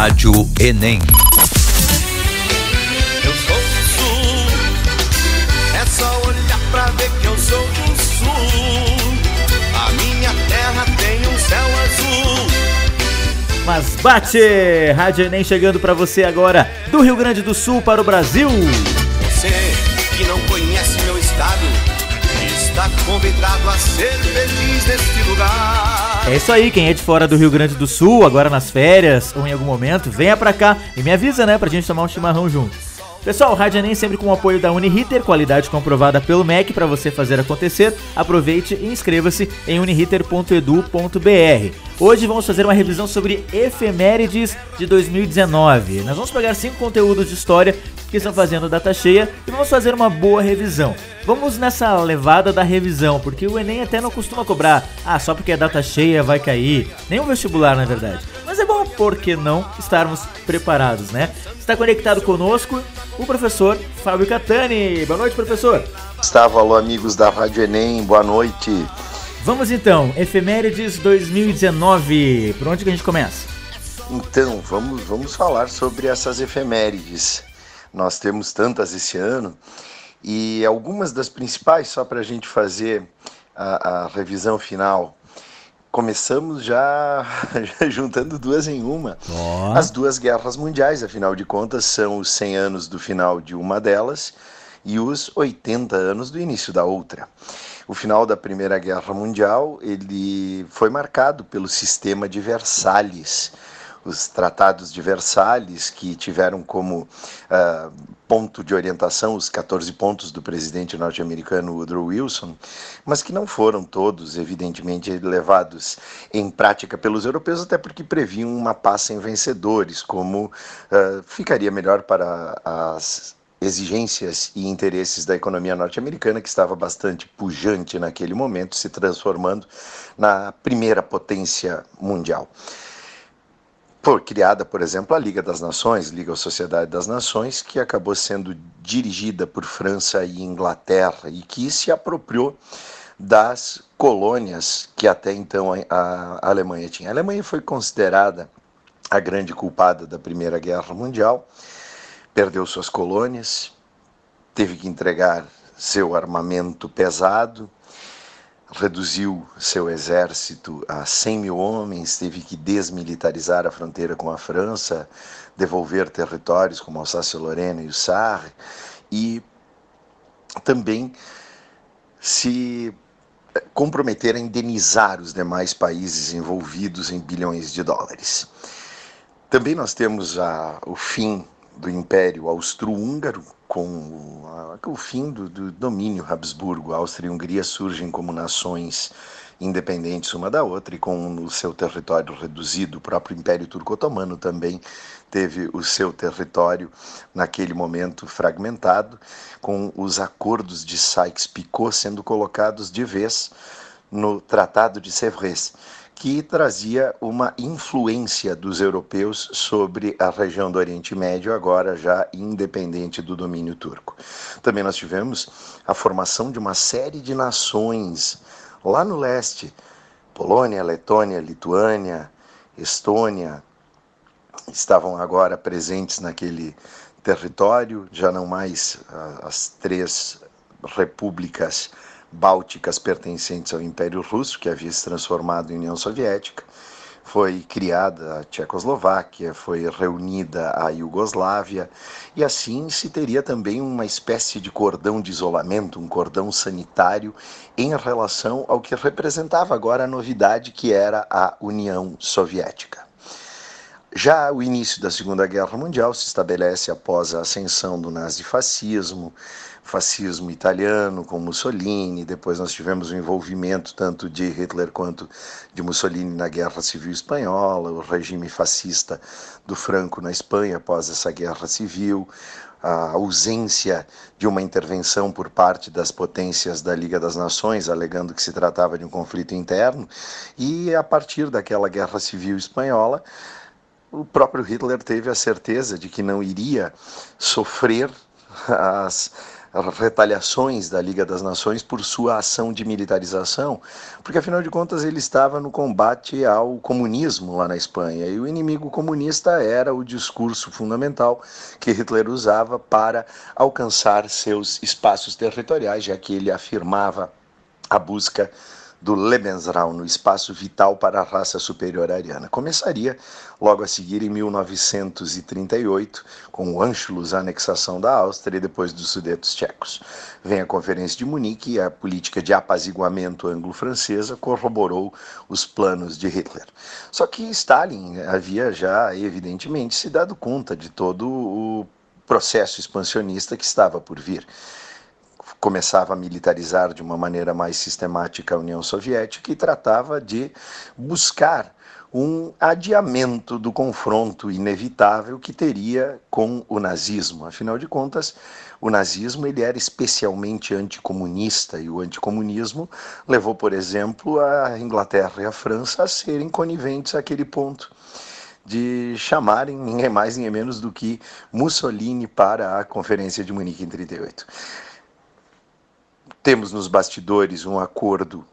Rádio Enem. Eu sou do sul, é só olhar pra ver que eu sou do sul. A minha terra tem um céu azul. Mas bate! Rádio Enem chegando pra você agora, do Rio Grande do Sul para o Brasil. Você que não conhece meu estado, está convidado a ser feliz. É isso aí, quem é de fora do Rio Grande do Sul, agora nas férias ou em algum momento, venha pra cá e me avisa, né, pra gente tomar um chimarrão junto. Pessoal, Rádio Enem sempre com o apoio da Uniriter, qualidade comprovada pelo MEC para você fazer acontecer. Aproveite e inscreva-se em uniriter.edu.br. Hoje vamos fazer uma revisão sobre efemérides de 2019. Nós vamos pegar cinco conteúdos de história que estão fazendo data cheia e vamos fazer uma boa revisão. Vamos nessa levada da revisão, porque o Enem até não costuma cobrar, ah, só porque é data cheia vai cair. Nenhum vestibular, na verdade. Mas é bom, por que não, estarmos preparados, né? Está conectado conosco o professor Fábio Catani. Boa noite, professor. Gustavo, alô amigos da Rádio Enem, boa noite. Vamos então, efemérides 2019. Por onde que a gente começa? Então, vamos, vamos falar sobre essas efemérides. Nós temos tantas esse ano e algumas das principais, só para a gente fazer a, a revisão final. Começamos já, já juntando duas em uma. Ó. As duas guerras mundiais, afinal de contas, são os 100 anos do final de uma delas e os 80 anos do início da outra. O final da Primeira Guerra Mundial ele foi marcado pelo sistema de Versalhes, os tratados de Versalhes, que tiveram como ah, ponto de orientação os 14 pontos do presidente norte-americano Woodrow Wilson, mas que não foram todos, evidentemente, levados em prática pelos europeus, até porque previam uma paz sem vencedores, como ah, ficaria melhor para as exigências e interesses da economia norte-americana, que estava bastante pujante naquele momento, se transformando na primeira potência mundial. Foi criada, por exemplo, a Liga das Nações, Liga Sociedade das Nações, que acabou sendo dirigida por França e Inglaterra e que se apropriou das colônias que até então a, a Alemanha tinha. A Alemanha foi considerada a grande culpada da Primeira Guerra Mundial, perdeu suas colônias, teve que entregar seu armamento pesado, reduziu seu exército a 100 mil homens, teve que desmilitarizar a fronteira com a França, devolver territórios como Alsácia-Lorena e o Sarre, e também se comprometer a indenizar os demais países envolvidos em bilhões de dólares. Também nós temos a, o fim do Império Austro-Húngaro, com a, o fim do, do domínio Habsburgo. Áustria e Hungria surgem como nações independentes uma da outra e com o seu território reduzido. O próprio Império Turco-Otomano também teve o seu território naquele momento fragmentado, com os acordos de Sykes-Picot sendo colocados de vez no Tratado de Sèvres que trazia uma influência dos europeus sobre a região do Oriente Médio, agora já independente do domínio turco. Também nós tivemos a formação de uma série de nações lá no leste: Polônia, Letônia, Lituânia, Estônia, estavam agora presentes naquele território, já não mais as três repúblicas bálticas pertencentes ao Império Russo, que havia se transformado em União Soviética. Foi criada a Tchecoslováquia, foi reunida a Iugoslávia, e assim se teria também uma espécie de cordão de isolamento, um cordão sanitário em relação ao que representava agora a novidade que era a União Soviética. Já o início da Segunda Guerra Mundial se estabelece após a ascensão do nazifascismo, fascismo italiano com Mussolini, depois nós tivemos o envolvimento tanto de Hitler quanto de Mussolini na Guerra Civil Espanhola, o regime fascista do Franco na Espanha após essa guerra civil, a ausência de uma intervenção por parte das potências da Liga das Nações, alegando que se tratava de um conflito interno, e a partir daquela Guerra Civil Espanhola, o próprio Hitler teve a certeza de que não iria sofrer as retaliações da Liga das Nações por sua ação de militarização, porque afinal de contas ele estava no combate ao comunismo lá na Espanha e o inimigo comunista era o discurso fundamental que Hitler usava para alcançar seus espaços territoriais, já que ele afirmava a busca do Lebensraum, no espaço vital para a raça superior ariana. Começaria logo a seguir em 1938, com o Anschluss, a anexação da Áustria e depois dos Sudetos tchecos. Vem a Conferência de Munique e a política de apaziguamento anglo-francesa corroborou os planos de Hitler. Só que Stalin havia já, evidentemente, se dado conta de todo o processo expansionista que estava por vir começava a militarizar de uma maneira mais sistemática a União Soviética e tratava de buscar um adiamento do confronto inevitável que teria com o nazismo. Afinal de contas, o nazismo ele era especialmente anticomunista e o anticomunismo levou, por exemplo, a Inglaterra e a França a serem coniventes àquele ponto de chamarem ninguém mais, ninguém menos do que Mussolini para a Conferência de Munique em 38. Temos nos bastidores um acordo,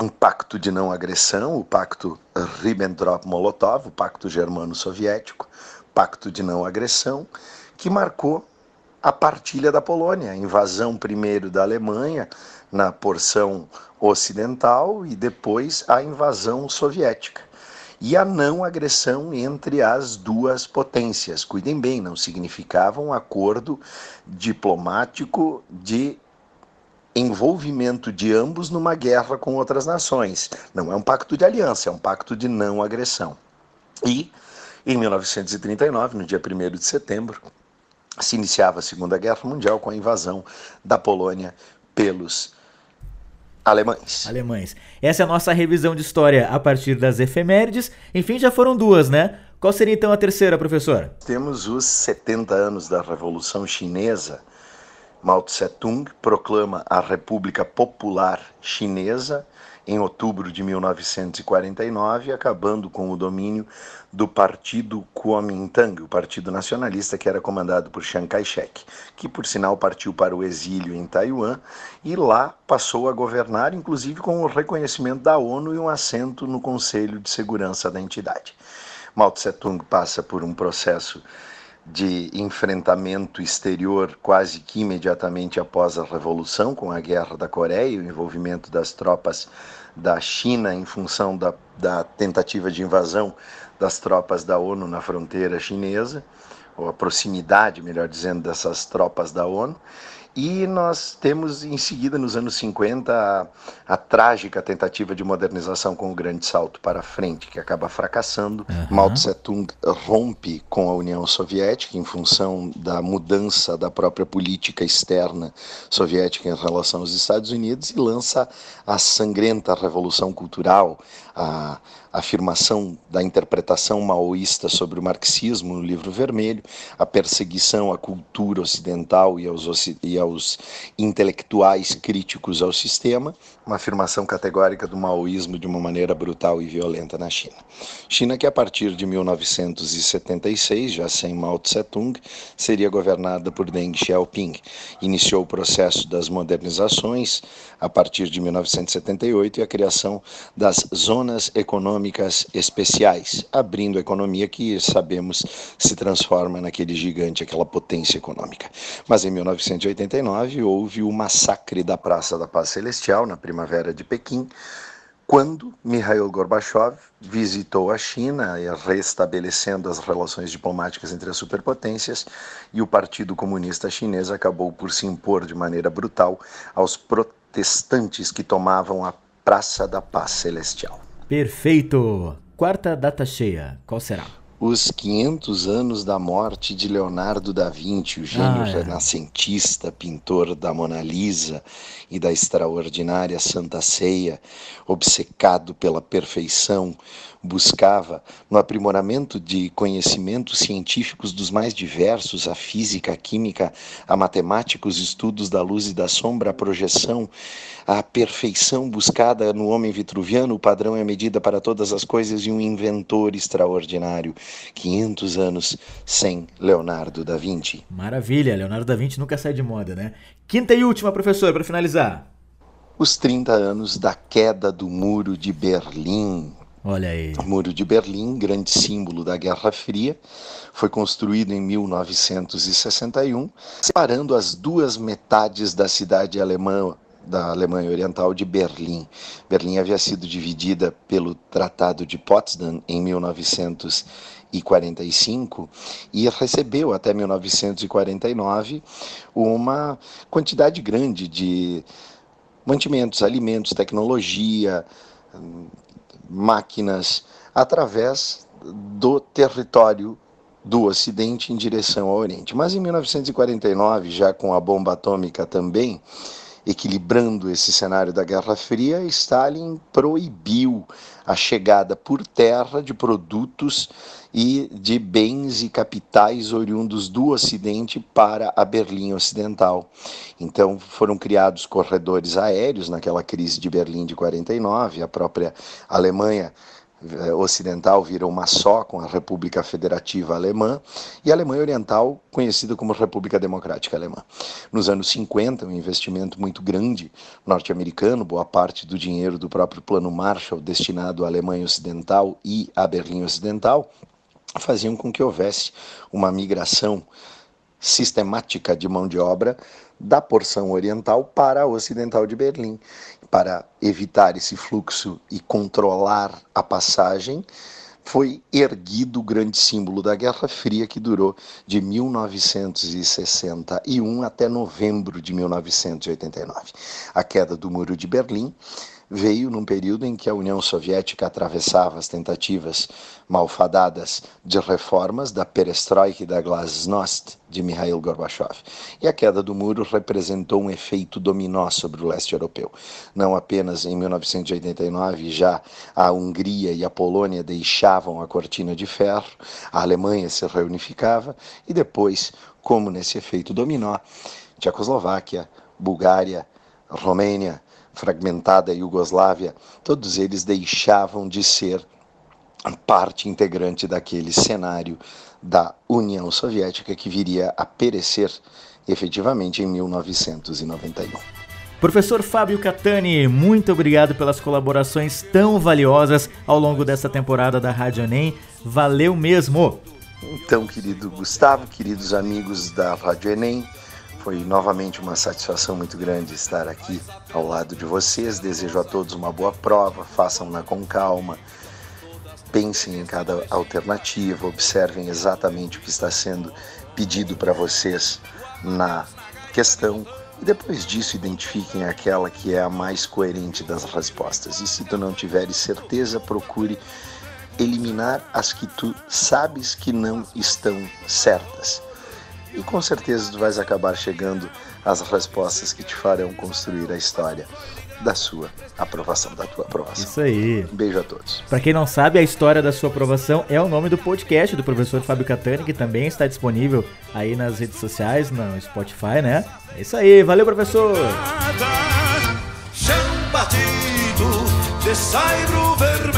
um pacto de não agressão, o pacto Ribbentrop-Molotov, o pacto germano-soviético, pacto de não agressão, que marcou a partilha da Polônia, a invasão primeiro da Alemanha na porção ocidental e depois a invasão soviética. E a não agressão entre as duas potências. Cuidem bem, não significava um acordo diplomático de envolvimento de ambos numa guerra com outras nações. Não é um pacto de aliança, é um pacto de não agressão. E, em 1939, no dia 1 de setembro, se iniciava a Segunda Guerra Mundial com a invasão da Polônia pelos alemães. Alemães. Essa é a nossa revisão de história a partir das efemérides. Enfim, já foram duas, né? Qual seria então a terceira, professor? Temos os 70 anos da Revolução Chinesa Mao Tse-tung proclama a República Popular Chinesa em outubro de 1949, acabando com o domínio do Partido Kuomintang, o Partido Nacionalista que era comandado por Chiang Kai-shek, que por sinal partiu para o exílio em Taiwan e lá passou a governar, inclusive com o reconhecimento da ONU e um assento no Conselho de Segurança da entidade. Mao Tse-tung passa por um processo de enfrentamento exterior quase que imediatamente após a Revolução, com a Guerra da Coreia e o envolvimento das tropas da China em função da, da tentativa de invasão das tropas da ONU na fronteira chinesa, ou a proximidade, melhor dizendo, dessas tropas da ONU. E nós temos em seguida, nos anos 50, a, a, trágica tentativa de modernização com o grande salto para frente, que acaba fracassando. Uhum. Mao Tse-tung rompe com a União Soviética em função da mudança da própria política externa soviética em relação aos Estados Unidos e lança a sangrenta Revolução Cultural, a afirmação da interpretação maoísta sobre o marxismo no livro vermelho, a perseguição à cultura ocidental e aos, e aos intelectuais críticos ao sistema, uma afirmação categórica do maoísmo de uma maneira brutal e violenta na China. China que a partir de 1976, já sem Mao Tse-tung, seria governada por Deng Xiaoping. Iniciou o processo das modernizações a partir de 1978 e a criação das zonas econômicas especiais, abrindo a economia que sabemos se transforma naquele gigante, aquela potência econômica. Mas em 1989 houve o massacre da Praça da Paz Celestial na primavera de Pequim, quando Mikhail Gorbachev visitou a China, restabelecendo as relações diplomáticas entre as superpotências, e o Partido Comunista Chinês acabou por se impor de maneira brutal aos protestantes que tomavam a Praça da Paz Celestial. Perfeito! Quarta data cheia, qual será? os 500 anos da morte de Leonardo da Vinci, o gênio ah, é. renascentista, pintor da Mona Lisa e da extraordinária Santa Ceia, obcecado pela perfeição, buscava no aprimoramento de conhecimentos científicos dos mais diversos, a física, a química, a matemática, os estudos da luz e da sombra, a projeção, a perfeição buscada no homem vitruviano, o padrão é a medida para todas as coisas e um inventor extraordinário. 500 anos sem Leonardo da Vinci. Maravilha, Leonardo da Vinci nunca sai de moda, né? Quinta e última, professor, para finalizar. Os 30 anos da queda do Muro de Berlim, Olha aí. O Muro de Berlim, grande símbolo da Guerra Fria, foi construído em 1961, separando as duas metades da cidade alemã da Alemanha Oriental de Berlim. Berlim havia sido dividida pelo Tratado de Potsdam em 1945 e recebeu até 1949 uma quantidade grande de mantimentos, alimentos, tecnologia, máquinas através do território do Ocidente em direção ao Oriente. Mas em 1949, já com a bomba atômica também, equilibrando esse cenário da Guerra Fria, Stalin proibiu a chegada por terra de produtos e de bens e capitais oriundos do Ocidente para a Berlim Ocidental. Então foram criados corredores aéreos naquela crise de Berlim de 49, a própria Alemanha ocidental vira uma só com a República Federativa Alemã e a Alemanha Oriental conhecida como República Democrática Alemã. Nos anos 50, um investimento muito grande norte-americano, boa parte do dinheiro do próprio Plano Marshall destinado à Alemanha Ocidental e à Berlim Ocidental, faziam com que houvesse uma migração sistemática de mão de obra da porção oriental para a ocidental de Berlim. Para evitar esse fluxo e controlar a passagem, foi erguido o grande símbolo da Guerra Fria que durou de 1961 até novembro de 1989. A queda do Muro de Berlim veio num período em que a União Soviética atravessava as tentativas malfadadas de reformas da perestroika e da glasnost de Mikhail Gorbachev. E a queda do muro representou um efeito dominó sobre o leste europeu. Não apenas em 1989 já a Hungria e a Polônia deixavam a cortina de ferro, a Alemanha se reunificava e depois, como nesse efeito dominó, Tchecoslováquia, Bulgária, Romênia, fragmentada Iugoslávia, todos eles deixavam de ser parte integrante daquele cenário da União Soviética que viria a perecer efetivamente em 1991. Professor Fábio Catani, muito obrigado pelas colaborações tão valiosas ao longo dessa temporada da Rádio Enem. Valeu mesmo! Então, querido Gustavo, queridos amigos da Rádio Enem, foi novamente uma satisfação muito grande estar aqui ao lado de vocês. Desejo a todos uma boa prova, façam-na com calma, pensem em cada alternativa, observem exatamente o que está sendo pedido para vocês na questão e depois disso identifiquem aquela que é a mais coerente das respostas. E se tu não tiveres certeza, procure eliminar as que tu sabes que não estão certas e com certeza tu vais acabar chegando às respostas que te farão construir a história da sua aprovação, da tua aprovação. Isso aí. Um beijo a todos. Para quem não sabe, a história da sua aprovação é o nome do podcast do professor Fábio Catani, que também está disponível aí nas redes sociais, no Spotify, né? É isso aí, valeu professor. Chão batido de saibro vermelho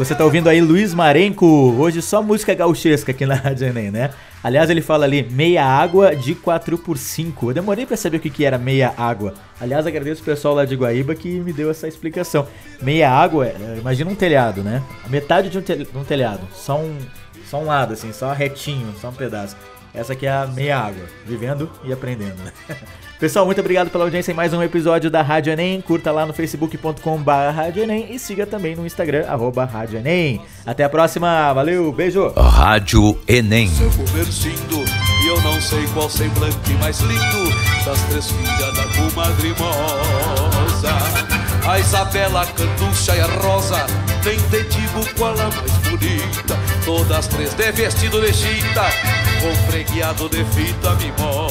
Você tá ouvindo aí Luiz Marenco, hoje só música gauchesca aqui na Rádio Enem, né? Aliás, ele fala ali, meia água de 4 por 5 Eu demorei para saber o que, que era meia água. Aliás, agradeço o pessoal lá de Guaíba que me deu essa explicação. Meia água, é, imagina um telhado, né? A metade de um, telhado, só um, só um lado, assim, só retinho, só um pedaço. Essa aqui é a meia água, vivendo e aprendendo. Pessoal, muito obrigado pela audiência em mais um episódio da Rádio Enem. Curta lá no facebook.com.br e siga também no Instagram, arroba Rádio Enem. Até a próxima, valeu, beijo! Rádio Enem. Seu e eu não sei qual semblante mais lindo das três filhas da comadre A Isabela, a Canducha e a Rosa nem te digo qual a mais bonita. Todas três de vestido de chita, com fregueado de fita mimosa.